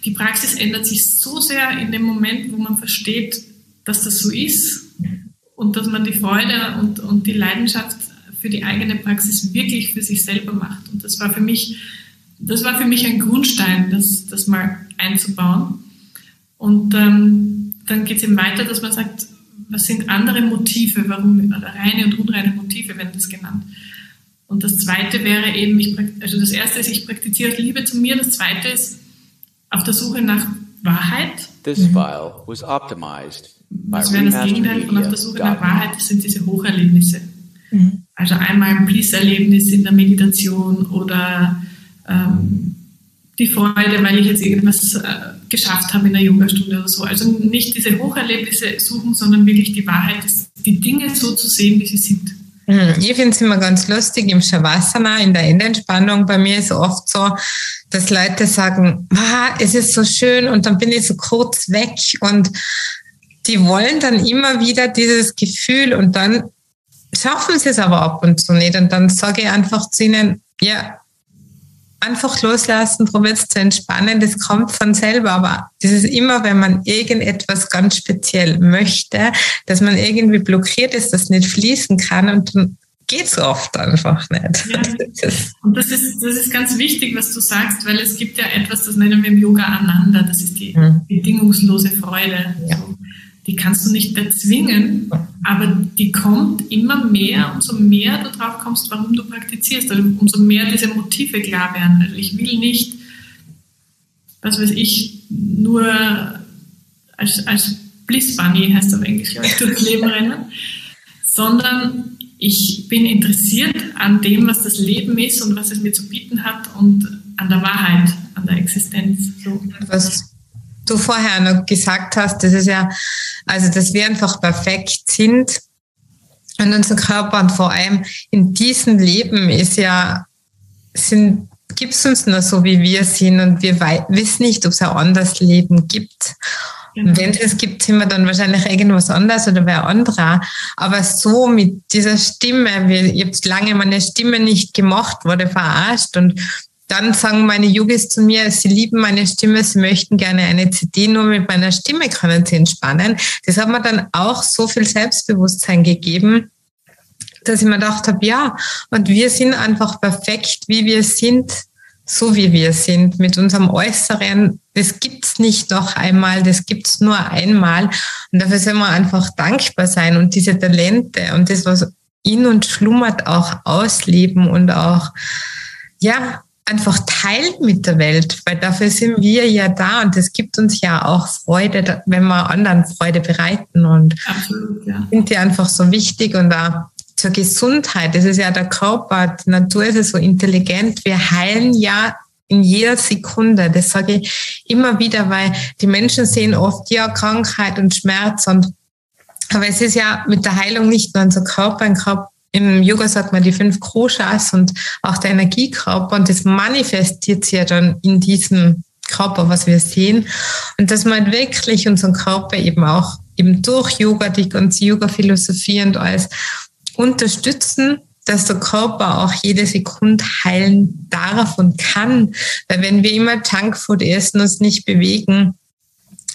die Praxis ändert sich so sehr in dem Moment, wo man versteht, dass das so ist und dass man die Freude und, und die Leidenschaft für die eigene Praxis wirklich für sich selber macht. Und das war für mich, das war für mich ein Grundstein, das, das mal einzubauen. Und ähm, dann geht es eben weiter, dass man sagt, was sind andere Motive, warum reine und unreine Motive werden das genannt. Und das zweite wäre eben, ich, also das erste ist, ich praktiziere Liebe zu mir, das zweite ist auf der Suche nach Wahrheit. This file was optimized was wäre das Gegenteil von auf der Suche nach Wahrheit? Das sind diese Hocherlebnisse. Mhm. Also einmal ein Bliss-Erlebnis in der Meditation oder ähm, die Freude, weil ich jetzt irgendwas äh, geschafft habe in der Yogastunde oder so. Also nicht diese Hocherlebnisse suchen, sondern wirklich die Wahrheit, die Dinge so zu sehen, wie sie sind. Mhm. Ich finde es immer ganz lustig im Shavasana, in der Endentspannung. Bei mir ist oft so, dass Leute sagen, ah, es ist so schön und dann bin ich so kurz weg und die wollen dann immer wieder dieses Gefühl und dann schaffen sie es aber ab und zu nicht. Und dann sage ich einfach zu ihnen, ja, einfach loslassen, probiert es zu entspannen, das kommt von selber. Aber das ist immer, wenn man irgendetwas ganz speziell möchte, dass man irgendwie blockiert ist, das nicht fließen kann und dann geht es oft einfach nicht. Ja. Und das ist, das ist ganz wichtig, was du sagst, weil es gibt ja etwas, das nennen wir im Yoga Ananda, das ist die mhm. bedingungslose Freude. Ja die kannst du nicht erzwingen, aber die kommt immer mehr, umso mehr du drauf kommst, warum du praktizierst, also umso mehr diese Motive klar werden. Also ich will nicht, was weiß ich, nur als, als Bliss Bunny heißt auf Englisch, ich, durchs Leben rennen, sondern ich bin interessiert an dem, was das Leben ist und was es mir zu bieten hat und an der Wahrheit, an der Existenz. So. Was du vorher noch gesagt hast, das ist ja, also dass wir einfach perfekt sind und unser Körper und vor allem in diesem Leben ist ja, sind, gibt es uns nur so, wie wir sind und wir wissen nicht, ob es ein anderes Leben gibt. Genau. Und wenn es gibt, sind wir dann wahrscheinlich irgendwas anderes oder wer anderer. Aber so mit dieser Stimme, ich habe lange meine Stimme nicht gemacht, wurde verarscht und dann sagen meine Yogis zu mir, sie lieben meine Stimme, sie möchten gerne eine CD, nur mit meiner Stimme können sie entspannen. Das hat mir dann auch so viel Selbstbewusstsein gegeben, dass ich mir gedacht habe, ja, und wir sind einfach perfekt, wie wir sind, so wie wir sind, mit unserem Äußeren, das gibt's nicht noch einmal, das gibt's nur einmal. Und dafür soll man einfach dankbar sein und diese Talente und das, was in uns schlummert, auch ausleben und auch, ja, einfach teilen mit der Welt, weil dafür sind wir ja da und es gibt uns ja auch Freude, wenn wir anderen Freude bereiten und Absolut, ja. sind die einfach so wichtig und da zur Gesundheit. Das ist ja der Körper, die Natur ist ja so intelligent. Wir heilen ja in jeder Sekunde. Das sage ich immer wieder, weil die Menschen sehen oft ja Krankheit und Schmerz und aber es ist ja mit der Heilung nicht nur unser Körper, ein Körper im Yoga sagt man die fünf Koshas und auch der Energiekörper und das manifestiert sich ja dann in diesem Körper, was wir sehen. Und dass man wirklich unseren Körper eben auch eben durch Yoga, die ganze Yoga-Philosophie und alles unterstützen, dass der Körper auch jede Sekunde heilen darf und kann. Weil wenn wir immer Junkfood essen, uns nicht bewegen,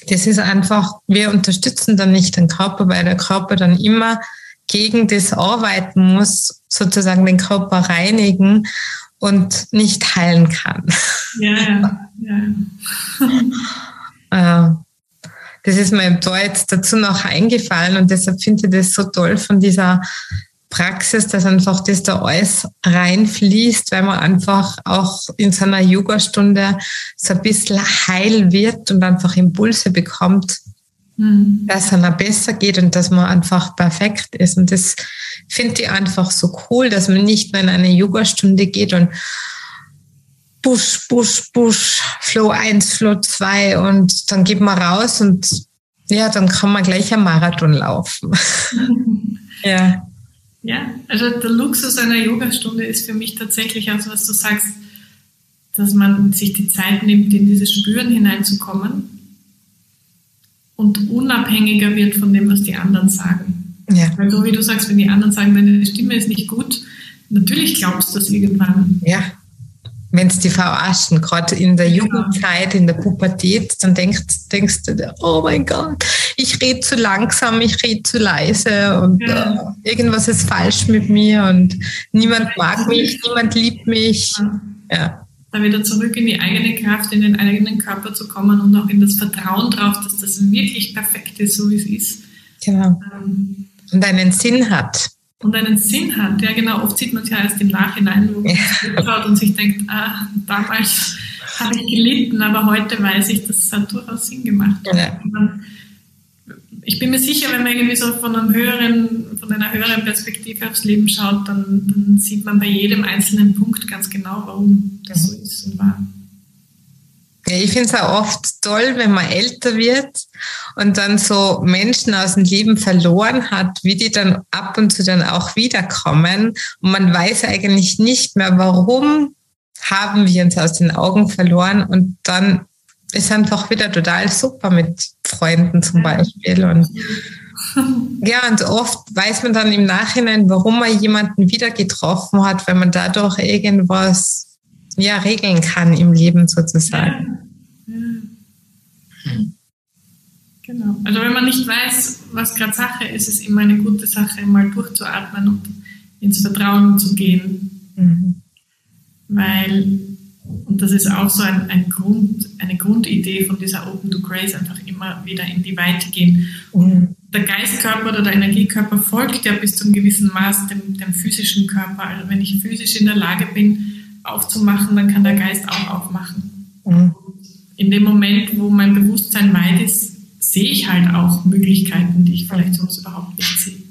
das ist einfach, wir unterstützen dann nicht den Körper, weil der Körper dann immer gegen das arbeiten muss, sozusagen den Körper reinigen und nicht heilen kann. Ja, ja, ja. das ist mir da jetzt dazu noch eingefallen und deshalb finde ich das so toll von dieser Praxis, dass einfach das da alles reinfließt, weil man einfach auch in so einer Yoga-Stunde so ein bisschen heil wird und einfach Impulse bekommt, mhm. dass es einem besser geht und dass man einfach perfekt ist. Und das finde ich einfach so cool, dass man nicht nur in eine Yoga-Stunde geht und Busch, Busch, Busch, Flow 1, Flow 2 und dann geht man raus und ja, dann kann man gleich einen Marathon laufen. ja. Ja, also der Luxus einer Yogastunde ist für mich tatsächlich auch so, was du sagst, dass man sich die Zeit nimmt, in dieses Spüren hineinzukommen und unabhängiger wird von dem, was die anderen sagen. Ja. Weil so wie du sagst, wenn die anderen sagen, deine Stimme ist nicht gut, natürlich glaubst du das irgendwann. Ja wenn es die verarschen, gerade in der Jugendzeit, in der Pubertät, dann denkst, denkst du, oh mein Gott, ich rede zu langsam, ich rede zu leise und ja. äh, irgendwas ist falsch mit mir und niemand mag mich, niemand liebt mich. Ja. Da wieder zurück in die eigene Kraft, in den eigenen Körper zu kommen und auch in das Vertrauen drauf, dass das wirklich perfekt ist, so wie es ist. Genau. Ähm, und einen Sinn hat und einen Sinn hat. Ja, genau, oft sieht man es ja erst im Nachhinein, wo man ja. schaut und sich denkt, ah, damals habe ich gelitten, aber heute weiß ich, dass es hat durchaus Sinn gemacht. Ja. Ich bin mir sicher, wenn man irgendwie so von, einem höheren, von einer höheren Perspektive aufs Leben schaut, dann, dann sieht man bei jedem einzelnen Punkt ganz genau, warum das so ist und war. Ich finde es auch oft toll, wenn man älter wird und dann so Menschen aus dem Leben verloren hat, wie die dann ab und zu dann auch wiederkommen. Und man weiß eigentlich nicht mehr, warum haben wir uns aus den Augen verloren. Und dann ist einfach wieder total super mit Freunden zum Beispiel. Und ja, und oft weiß man dann im Nachhinein, warum man jemanden wieder getroffen hat, wenn man dadurch irgendwas ja, regeln kann im Leben sozusagen. Ja. Ja. Genau. Also wenn man nicht weiß, was gerade Sache ist, ist es immer eine gute Sache, mal durchzuatmen und ins Vertrauen zu gehen. Mhm. Weil, und das ist auch so ein, ein Grund, eine Grundidee von dieser Open to Grace, einfach immer wieder in die Weite gehen. Und der Geistkörper oder der Energiekörper folgt ja bis zu einem gewissen Maß dem, dem physischen Körper. Also wenn ich physisch in der Lage bin, aufzumachen, dann kann der Geist auch aufmachen. Mhm. In dem Moment, wo mein Bewusstsein weit ist, sehe ich halt auch Möglichkeiten, die ich vielleicht sonst überhaupt nicht sehe.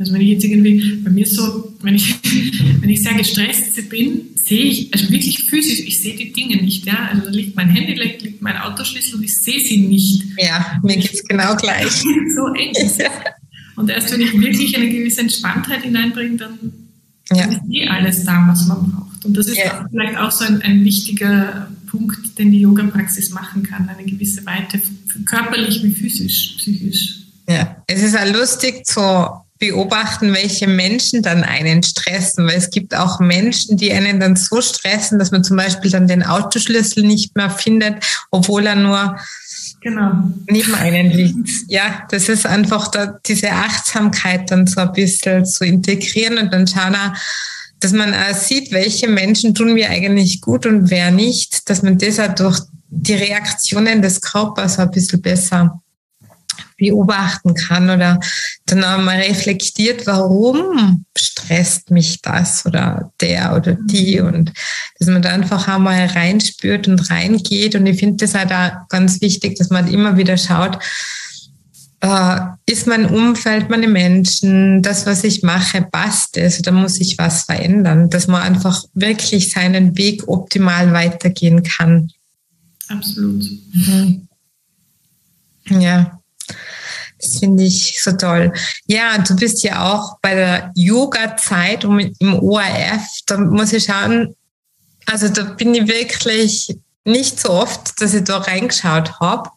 Also wenn ich jetzt irgendwie, bei mir so, wenn ich, wenn ich sehr gestresst bin, sehe ich, also wirklich physisch, ich sehe die Dinge nicht, ja. Also da liegt mein Handy, da liegt mein Autoschlüssel und ich sehe sie nicht. Ja, mir geht es genau gleich. so eng. Und erst wenn ich wirklich eine gewisse Entspanntheit hineinbringe, dann ja. ist eh alles da, was man braucht. Und das ist ja. vielleicht auch so ein, ein wichtiger Punkt, den die Yoga-Praxis machen kann, eine gewisse Weite, körperlich wie physisch, psychisch. Ja, es ist auch lustig zu beobachten, welche Menschen dann einen stressen, weil es gibt auch Menschen, die einen dann so stressen, dass man zum Beispiel dann den Autoschlüssel nicht mehr findet, obwohl er nur genau. neben einen liegt. Ja, das ist einfach da, diese Achtsamkeit dann so ein bisschen zu integrieren und dann schauen wir, dass man auch sieht, welche Menschen tun mir eigentlich gut und wer nicht, dass man das auch durch die Reaktionen des Körpers ein bisschen besser beobachten kann oder dann auch mal reflektiert, warum stresst mich das oder der oder die und dass man da einfach einmal reinspürt und reingeht und ich finde das halt auch ganz wichtig, dass man immer wieder schaut, äh, ist mein Umfeld, meine Menschen, das, was ich mache, passt es oder muss ich was verändern, dass man einfach wirklich seinen Weg optimal weitergehen kann. Absolut. Mhm. Ja. Das finde ich so toll. Ja, du bist ja auch bei der Yoga-Zeit im ORF. Da muss ich schauen, also da bin ich wirklich nicht so oft, dass ich da reingeschaut habe.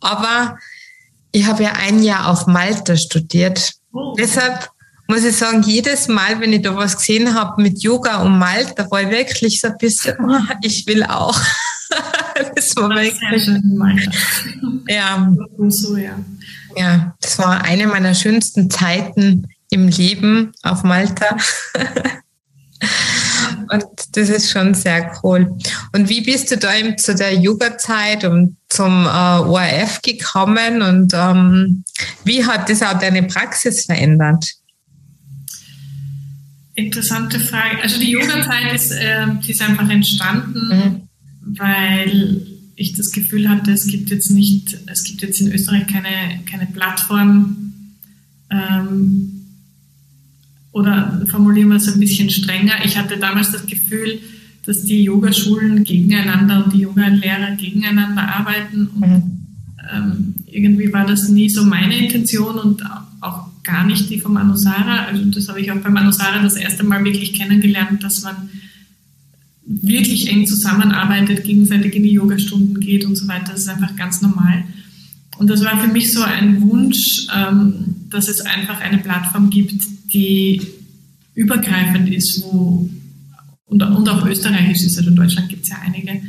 Aber ich habe ja ein Jahr auf Malta studiert. Oh. Deshalb muss ich sagen, jedes Mal, wenn ich da was gesehen habe mit Yoga und Malta, war ich wirklich so ein bisschen, ich will auch. das war wirklich. Schön, ja. So, ja. Ja, das war eine meiner schönsten Zeiten im Leben auf Malta. Und das ist schon sehr cool. Und wie bist du da eben zu der Yoga-Zeit und zum äh, ORF gekommen und ähm, wie hat das auch deine Praxis verändert? Interessante Frage. Also die Yoga-Zeit ist, äh, ist einfach entstanden, mhm. Weil ich das Gefühl hatte, es gibt jetzt nicht, es gibt jetzt in Österreich keine, keine Plattform ähm, oder formulieren wir es ein bisschen strenger. Ich hatte damals das Gefühl, dass die Yogaschulen gegeneinander und die Yoga-Lehrer gegeneinander arbeiten. Und mhm. ähm, irgendwie war das nie so meine Intention und auch gar nicht die vom Anusara. Also das habe ich auch beim Anusara das erste Mal wirklich kennengelernt, dass man wirklich eng zusammenarbeitet, gegenseitig in die Yogastunden geht und so weiter. Das ist einfach ganz normal. Und das war für mich so ein Wunsch, ähm, dass es einfach eine Plattform gibt, die übergreifend ist, wo und, und auch österreichisch ist. Also in Deutschland gibt es ja einige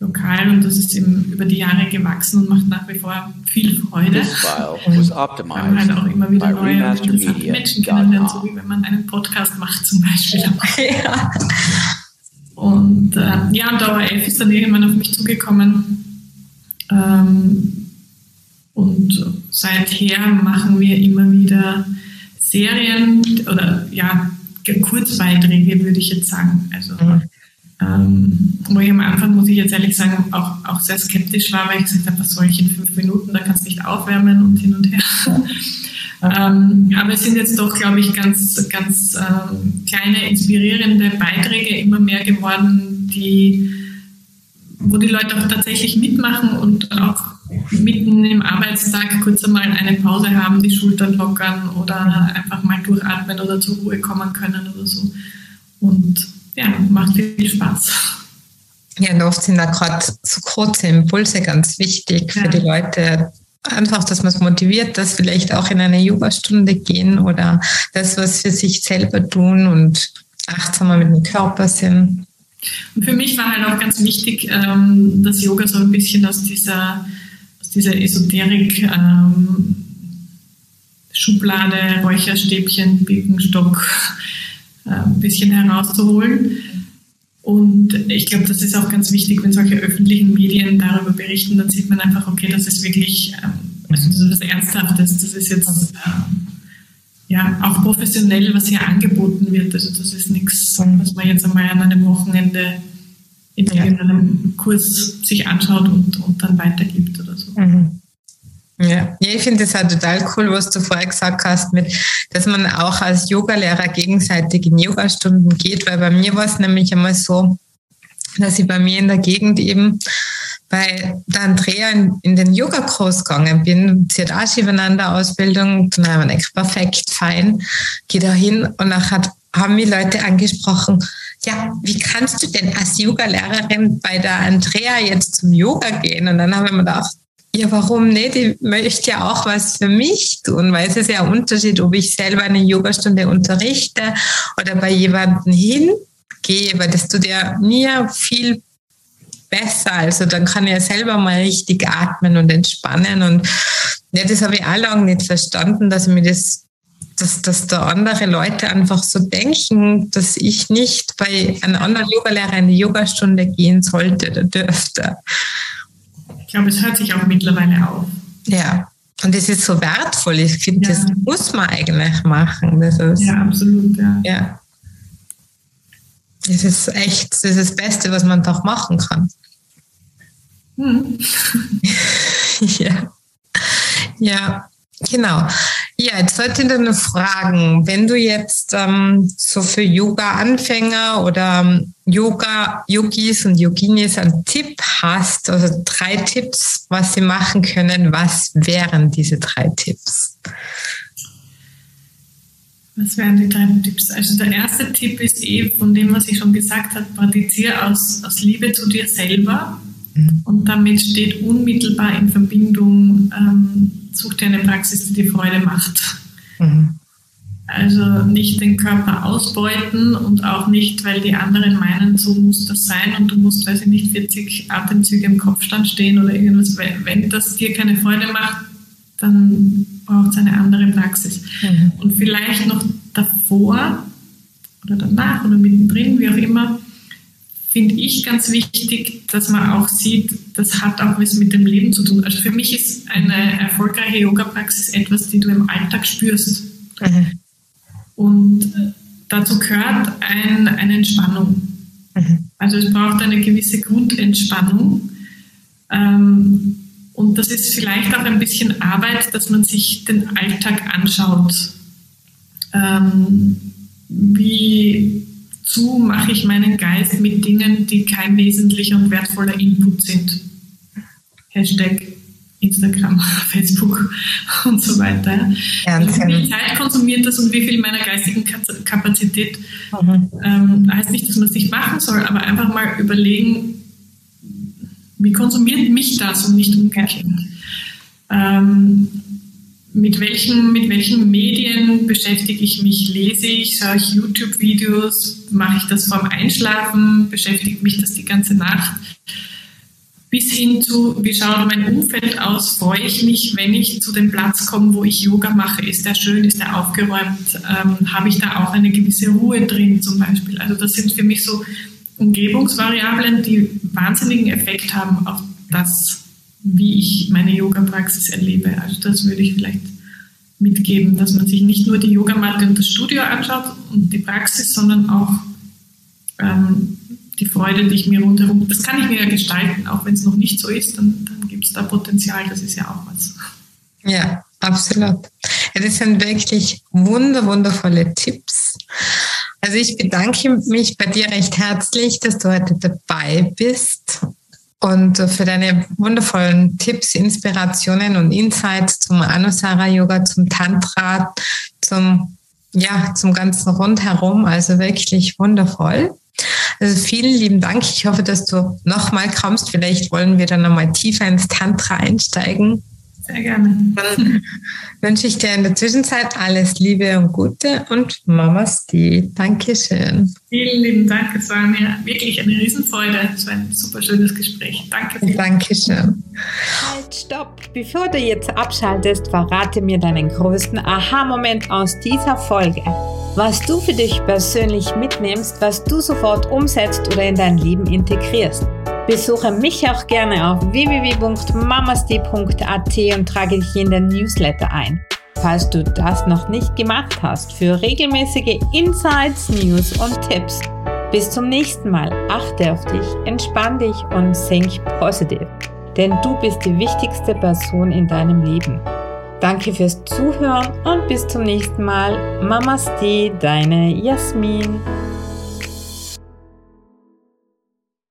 lokal und das ist eben über die Jahre gewachsen und macht nach wie vor viel Freude. Und man halt auch immer wieder neue interessante Menschen kennenlernen, so wie wenn man einen Podcast macht zum Beispiel. Ja. Und äh, ja, und Dauer 11 ist dann irgendwann auf mich zugekommen. Ähm, und seither machen wir immer wieder Serien oder ja, Kurzbeiträge, würde ich jetzt sagen. Also, mhm. ähm, wo ich am Anfang, muss ich jetzt ehrlich sagen, auch, auch sehr skeptisch war, weil ich gesagt habe, was soll ich in fünf Minuten, da kannst du nicht aufwärmen und hin und her. Ähm, aber es sind jetzt doch, glaube ich, ganz, ganz ähm, kleine, inspirierende Beiträge immer mehr geworden, die, wo die Leute auch tatsächlich mitmachen und auch mitten im Arbeitstag kurz einmal eine Pause haben, die Schultern lockern oder einfach mal durchatmen oder zur Ruhe kommen können oder so. Und ja, macht viel Spaß. Ja, und oft sind da gerade so kurze Impulse ganz wichtig für ja. die Leute, einfach, dass man es motiviert, dass vielleicht auch in eine Yoga-Stunde gehen oder das, was für sich selber tun und achtsamer mit dem Körper sind. Und für mich war halt auch ganz wichtig, ähm, dass Yoga so ein bisschen aus dieser, aus dieser Esoterik ähm, Schublade, Räucherstäbchen, Birkenstock äh, ein bisschen herauszuholen. Und ich glaube, das ist auch ganz wichtig, wenn solche öffentlichen Medien darüber berichten, dann sieht man einfach, okay, das ist wirklich, ähm, also das ist was Ernsthaftes, das ist jetzt ähm, ja auch professionell, was hier angeboten wird. Also das ist nichts, was man jetzt einmal an einem Wochenende in irgendeinem Kurs sich anschaut und, und dann weitergibt oder so. Mhm. Ja, ich finde es halt total cool, was du vorher gesagt hast, mit, dass man auch als Yogalehrer gegenseitig in Yogastunden geht, weil bei mir war es nämlich einmal so, dass ich bei mir in der Gegend eben bei der Andrea in, in den Yoga-Kurs gegangen bin. Sie hat auch Shivananda-Ausbildung, dann haben wir gedacht, perfekt, fein, geh da hin und hat, haben mich Leute angesprochen, ja, wie kannst du denn als Yoga-Lehrerin bei der Andrea jetzt zum Yoga gehen? Und dann haben wir mir gedacht, ja, warum nicht? Ich möchte ja auch was für mich tun, weil es ist ja ein Unterschied, ob ich selber eine Yogastunde unterrichte oder bei jemandem hingehe, weil das tut ja mir viel besser. Also dann kann ich ja selber mal richtig atmen und entspannen. Und ja, das habe ich auch lange nicht verstanden, dass mir das dass, dass da andere Leute einfach so denken, dass ich nicht bei einer anderen Yogalehrer eine Yogastunde gehen sollte oder dürfte. Ich glaube, es hört sich auch mittlerweile auf. Ja, und es ist so wertvoll. Ich finde, ja. das muss man eigentlich machen. Das ist, ja, absolut. Ja. ja. Es ist echt, das ist das Beste, was man doch machen kann. Hm. ja. Ja, genau. Ja, jetzt sollte ich nur fragen, wenn du jetzt ähm, so für Yoga-Anfänger oder ähm, Yoga-Yogis und Yoginis einen Tipp hast, also drei Tipps, was sie machen können, was wären diese drei Tipps? Was wären die drei Tipps? Also der erste Tipp ist eh von dem, was ich schon gesagt habe, praktiziere aus, aus Liebe zu dir selber mhm. und damit steht unmittelbar in Verbindung ähm, such dir eine Praxis, die dir Freude macht. Mhm. Also nicht den Körper ausbeuten und auch nicht, weil die anderen meinen, so muss das sein und du musst, weiß ich nicht, 40 Atemzüge im Kopfstand stehen oder irgendwas. Wenn das dir keine Freude macht, dann braucht es eine andere Praxis. Mhm. Und vielleicht noch davor oder danach oder mittendrin, wie auch immer, finde ich ganz wichtig, dass man auch sieht, das hat auch was mit dem Leben zu tun. Also für mich ist eine erfolgreiche Yoga-Praxis etwas, die du im Alltag spürst. Mhm. Und dazu gehört ein, eine Entspannung. Mhm. Also es braucht eine gewisse Grundentspannung. Ähm, und das ist vielleicht auch ein bisschen Arbeit, dass man sich den Alltag anschaut. Ähm, wie zu mache ich meinen Geist mit Dingen, die kein wesentlicher und wertvoller Input sind. Hashtag Instagram, Facebook und so weiter. Also wie viel Zeit konsumiert das und wie viel meiner geistigen Kapazität mhm. ähm, heißt nicht, dass man es nicht machen soll, aber einfach mal überlegen, wie konsumiert mich das und nicht umgekehrt. Ähm, mit welchen, mit welchen Medien beschäftige ich mich? Lese ich, schaue ich YouTube-Videos? Mache ich das vorm Einschlafen? Beschäftigt mich das die ganze Nacht? Bis hin zu, wie schaut mein Umfeld aus? Freue ich mich, wenn ich zu dem Platz komme, wo ich Yoga mache? Ist der schön? Ist der aufgeräumt? Ähm, Habe ich da auch eine gewisse Ruhe drin zum Beispiel? Also das sind für mich so Umgebungsvariablen, die wahnsinnigen Effekt haben auf das, wie ich meine Yoga-Praxis erlebe. Also das würde ich vielleicht mitgeben, dass man sich nicht nur die Yogamatte und das Studio anschaut und die Praxis, sondern auch ähm, die Freude, die ich mir rundherum, das kann ich mir ja gestalten, auch wenn es noch nicht so ist, dann, dann gibt es da Potenzial, das ist ja auch was. Ja, absolut. Das sind wirklich wunder, wundervolle Tipps. Also ich bedanke mich bei dir recht herzlich, dass du heute dabei bist und für deine wundervollen Tipps, Inspirationen und Insights zum Anusara Yoga, zum Tantra, zum, ja, zum ganzen Rundherum. Also wirklich wundervoll. Also vielen lieben Dank. Ich hoffe, dass du nochmal kommst. Vielleicht wollen wir dann nochmal tiefer ins Tantra einsteigen. Sehr gerne. Dann wünsche ich dir in der Zwischenzeit alles Liebe und Gute und Mamas die. Dankeschön. Vielen lieben Dank. Es war mir wirklich eine Riesenfreude. Es war ein super schönes Gespräch. Danke. Viel. Dankeschön. Halt, stopp. Bevor du jetzt abschaltest, verrate mir deinen größten Aha-Moment aus dieser Folge. Was du für dich persönlich mitnimmst, was du sofort umsetzt oder in dein Leben integrierst. Besuche mich auch gerne auf www.mamasti.at und trage dich in den Newsletter ein. Falls du das noch nicht gemacht hast, für regelmäßige Insights, News und Tipps. Bis zum nächsten Mal. Achte auf dich, entspann dich und think positiv. Denn du bist die wichtigste Person in deinem Leben. Danke fürs Zuhören und bis zum nächsten Mal. Mamasti, deine Jasmin.